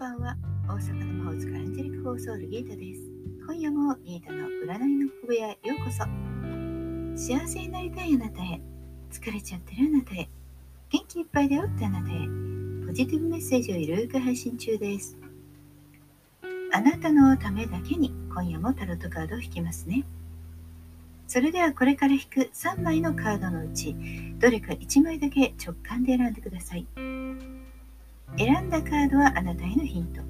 フォーソウルギータです。今夜もギータの占いの小部屋へようこそ。幸せになりたいあなたへ、疲れちゃってるあなたへ、元気いっぱいだよってあなたへ、ポジティブメッセージをゆるく配信中です。あなたのためだけに今夜もタロットカードを引きますね。それではこれから引く3枚のカードのうち、どれか1枚だけ直感で選んでください。選んだカードはあなたへのヒント。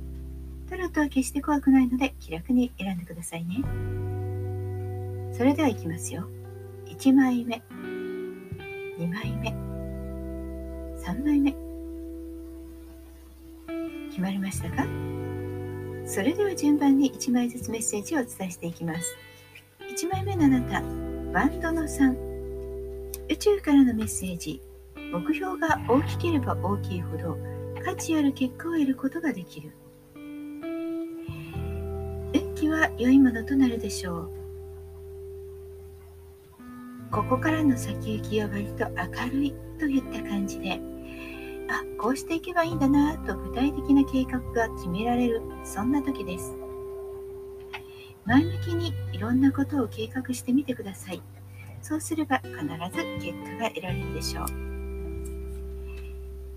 タロットは決して怖くないので気楽に選んでくださいね。それではいきますよ。1枚目、2枚目、3枚目。決まりましたか？それでは順番に1枚ずつメッセージをお伝えしていきます。1枚目のあなた、バンドの3。宇宙からのメッセージ。目標が大きければ大きいほど価値ある結果を得ることができる。運気。は良いものとなるでしょう。ここからの先行きは割と明るいといった感じであこうしていけばいいんだなと具体的な計画が決められるそんな時です。前向きにいろんなことを計画してみてください。そうすれば必ず結果が得られるでしょう。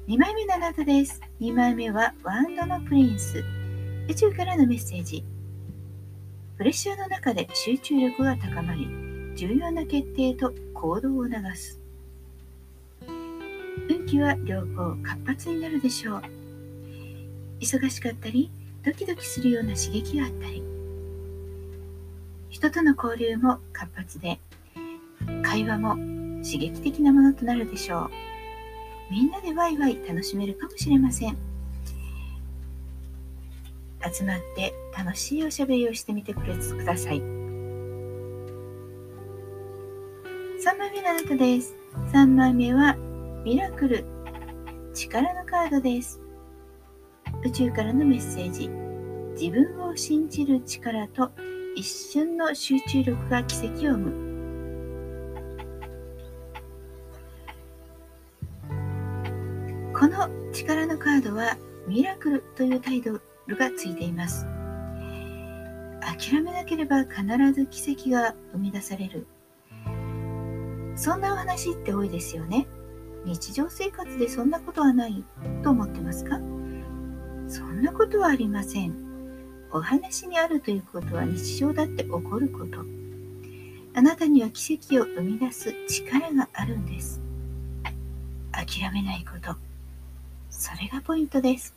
2枚目のあなたです2枚目はワンドのプリンス宇宙からのメッセージプレッシャーの中で集中力が高まり、重要な決定と行動を促す。運気は良好、活発になるでしょう。忙しかったり、ドキドキするような刺激があったり、人との交流も活発で、会話も刺激的なものとなるでしょう。みんなでワイワイ楽しめるかもしれません。集まって楽しいおしゃべりをしてみてください。3枚目のあなたです。3枚目はミラクル、力のカードです。宇宙からのメッセージ。自分を信じる力と一瞬の集中力が奇跡を生む。力のカードはミラクルという態度ルがついています。諦めなければ必ず奇跡が生み出される。そんなお話って多いですよね。日常生活でそんなことはないと思ってますか？そんなことはありません。お話にあるということは日常だって起こること。あなたには奇跡を生み出す力があるんです。諦めないこと。それがポイントです。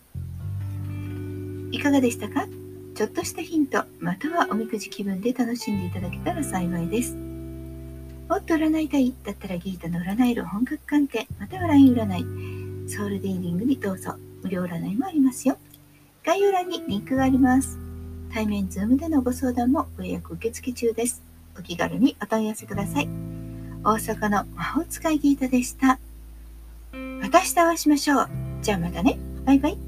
いかがでしたか？ちょっとしたヒント、またはおみくじ気分で楽しんでいただけたら幸いです。もっと占いたいだったらギータの占える本格鑑定、または LINE 占い、ソウルディーリングにどうぞ。無料占いもありますよ。概要欄にリンクがあります。対面ズームでのご相談もご予約受付中です。お気軽にお問い合わせください。大阪の魔法使いギータでした。また明日お会いしましょう。じゃあまたね。バイバイ。